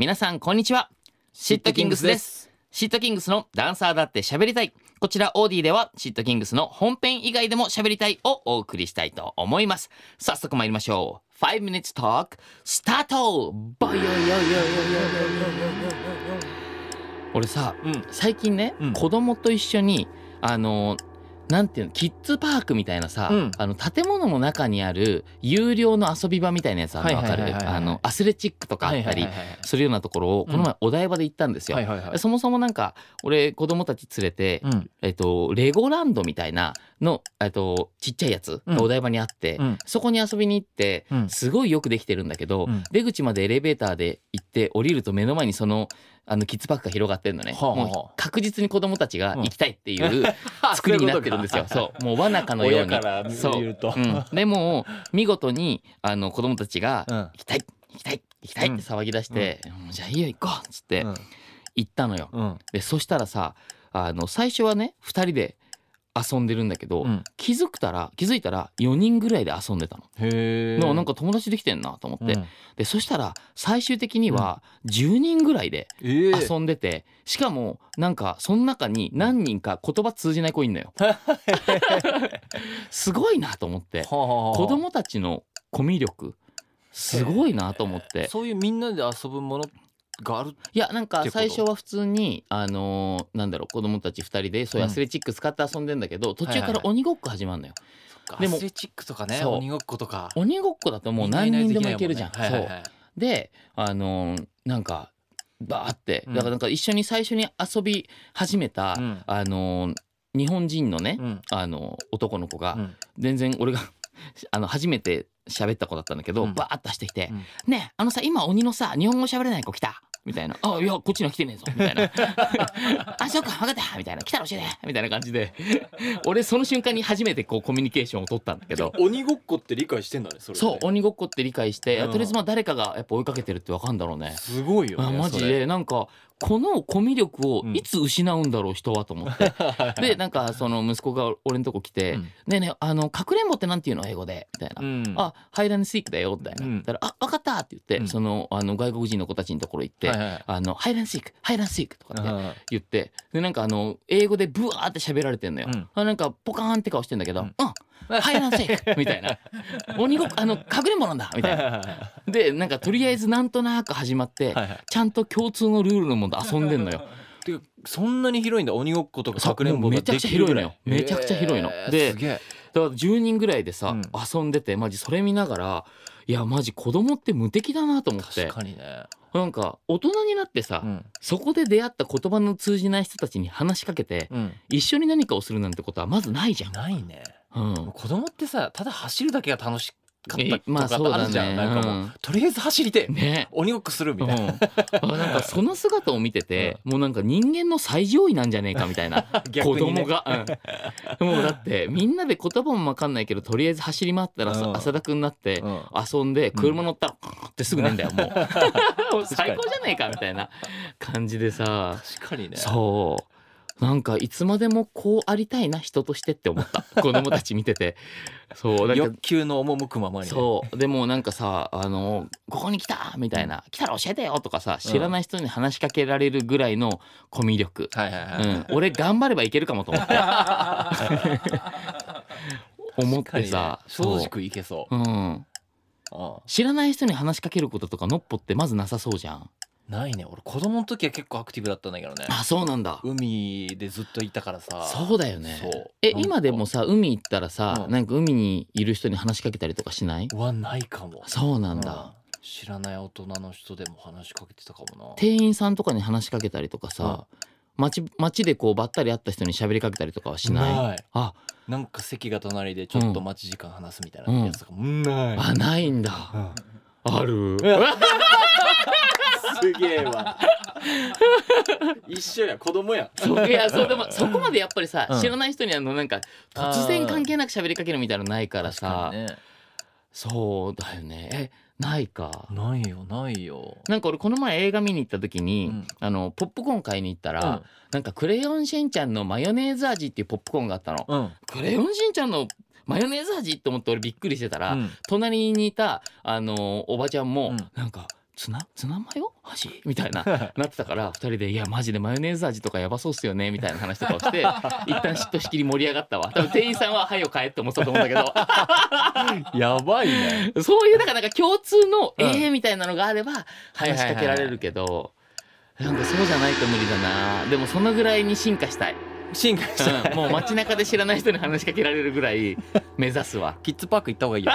皆さんこんにちは。シットキングスです。シットキングスのダンサーだって喋りたい。こちらオーディではシットキングスの本編以外でも喋りたいをお送りしたいと思います。早速参りましょう。5 minutes talk スタート俺さ、うん最近ね、うん子供と一緒にあのーなんていうのキッズパークみたいなさ、うん。あの建物の中にある有料の遊び場みたいなやつあるのわかる？アスレチックとかあったりするようなところをこの前お台場で行ったんですよ。そもそもなんか俺子供たち連れて、うん。えっと、レゴランドみたいなの、えっと、ちっちゃいやつうん。がお台場にあって、うん。そこに遊びに行ってうん。すごいよくできてるんだけど、うん。出口までエレベーターで行って降りると目の前にそのあのキッズパークが広がってるのね、はあはあ。もう確実に子供たちが行きたいっていう 作りになってるんですよ。そうもう罠かのように。そう。うん、でも見事にあの子供たちがうん。行きたい行きたい行きたいって騒ぎ出して、うん。じゃあいいよ行こうっつってうん。行ったのよ。うん。でそしたらさあの最初はね2人で遊んでるんだけど、うん。気づくたら気づいたら4人ぐらいで遊んでたの。へえのなんか友達できてんなと思って、うん。でそしたら最終的には10人ぐらいでええ遊んでて、しかもなんかその中に何人か言葉通じない子いんのよ。すごいなと思って。はあ。子供たちのコミュ力すごいなと思って。そういうみんなで遊ぶものがあるいやなんか最初は普通にあのーなんだろう子供たち2人でそういうアスレチック使って遊んでんだけど、途中から鬼ごっこ始まるのよ。でもアスレチックとかね鬼ごっことか。鬼ごっこだともう何人でもいけるじゃん。はいはいはいそう。であのーなんかバーってうん。だからなんか一緒に最初に遊び始めた、うん。あのー日本人のね、うん。あの男の子が、うん。全然俺が あの初めて喋った子だったんだけど、うん。バーッとしてきてうん「ねえあのさ今鬼のさ日本語喋れない子来た」みたいな「あいやこっちには来てねえぞ」みたいな「あそうか分かった」みたいな「来たら教えて」みたいな感じで。俺その瞬間に初めてこうコミュニケーションを取ったんだけど。鬼ごっこって理解してんだねそれそう鬼ごっこって理解して、うん。とりあえずまあ誰かがやっぱ追いかけてるって分かんだろうね。すごいよあねマジで。なんかこのコミュ力をうん。いつ失うんだろう人はと思って、でなんかその息子が俺のとこ来て「うん。ねえねえあのかくれんぼってなんていうの英語で」みたいな。うん。あハイランドシークだよ。みたいな、うん。だから「あ分かった」って言って、うん。そのあの外国人の子たちのところ行って「はいはいあのハイランドシークハイランドシーク」とかってうん。言ってでなんかあの英語でブワーって喋られてんのよ、うん。あなんかポカーンって顔してんだけど「ううん。ん、ハイランドシーク」みたいな「鬼ごあのかくれんぼな。んだ」みたいなでなんかとりあえずなんとなく始まって、はいはい。ちゃんと共通のルールのもので遊んでんのよ。てかそんなに広いんだ鬼ごっことかかくれんぼがめちゃくちゃ広いのよ。めちゃくちゃ広いの。へーでだから10人ぐらいでさ、うん。遊んでてマジそれ見ながらいやマジ子供って無敵だなと思って。確かにねなんか大人になってさ、うん。そこで出会った言葉の通じない人たちに話しかけて、うん。一緒に何かをするなんてことはまずないじゃん。ないね。うん。子供ってさただ走るだけが楽しかったえとかってあるじゃん。ね。なんかもうとりあえず走りてえ。ね。鬼ごっこするみうん、たいな。あなんかその姿を見てて、もうなんか人間の最上位なんじゃねえかみたいな ね供が、うん、もうだってみんなで言葉も分かんないけどとりあえず走り回ったらさ、うん。浅田くんになってうん。遊んで車乗った。ら、ってすぐ寝んだよもう。最高じゃねえかみたいな感じでさ。確かにね。そう。なんかいつまでもこうありたいな人としてって思った。子供たち見てて。そう欲求の赴くままにね。そう。でもなんかさあの「ここに来た!」みたいな「来たら教えてよ!」とかさ知らない人に話しかけられるぐらいのコミュ力、はいはいはいうん、俺頑張ればいけるかもと思って。思ってさ、正直いけそう。うん知らない人に話しかけることとかのっぽってまずなさそうじゃん。ないね。俺子供の時は結構アクティブだったんだけどね。あそうなんだ。海でずっといたからさ。そうだよね。え今でもさ海行ったらさ、うん。なんか海にいる人に話しかけたりとかしない？はないかも。そうなんだ、うん。知らない大人の人でも話しかけてたかもな。店員さんとかに話しかけたりとかさ、街街でこうばったり会った人に喋りかけたりとかはしない？ない。あなんか席が隣でちょっと待ち時間話すみたいなやつとかもない、あないんだ。うん。ある？すげえわ。一緒や子供や。そういやそうでもそこまでやっぱりさ、うん。知らない人にあのなんか突然関係なく喋りかけるみたいなのないからさ、ねそうだよね。えないか。ないよないよ。なんか俺この前映画見に行った時に、うん。あのポップコーン買いに行ったら、うん。なんかクレヨンしんちゃんのマヨネーズ味っていうポップコーンがあったの、うん。クレヨンしんちゃんのマヨネーズ味って思って俺びっくりしてたら、うん。隣にいたあのおばちゃんも、うん。なんかツナツナマヨ？味 みたいななってたから2人で「いやマジでマヨネーズ味とかやばそうっすよね」みたいな話とかをして 一旦嫉妬しきり盛り上がったわ。多分店員さんは「はよ帰」って思ってたと思うんだけど。やばいね。そういうだからなんか共通の「うん。ええ」みたいなのがあれば話しかけられるけど、なんかそうじゃないと無理だな。でもそのぐらいに進化したい、進化したうん、もう街中で知らない人に話しかけられるぐらい目指すわ。キッズパーク行った方がいいよ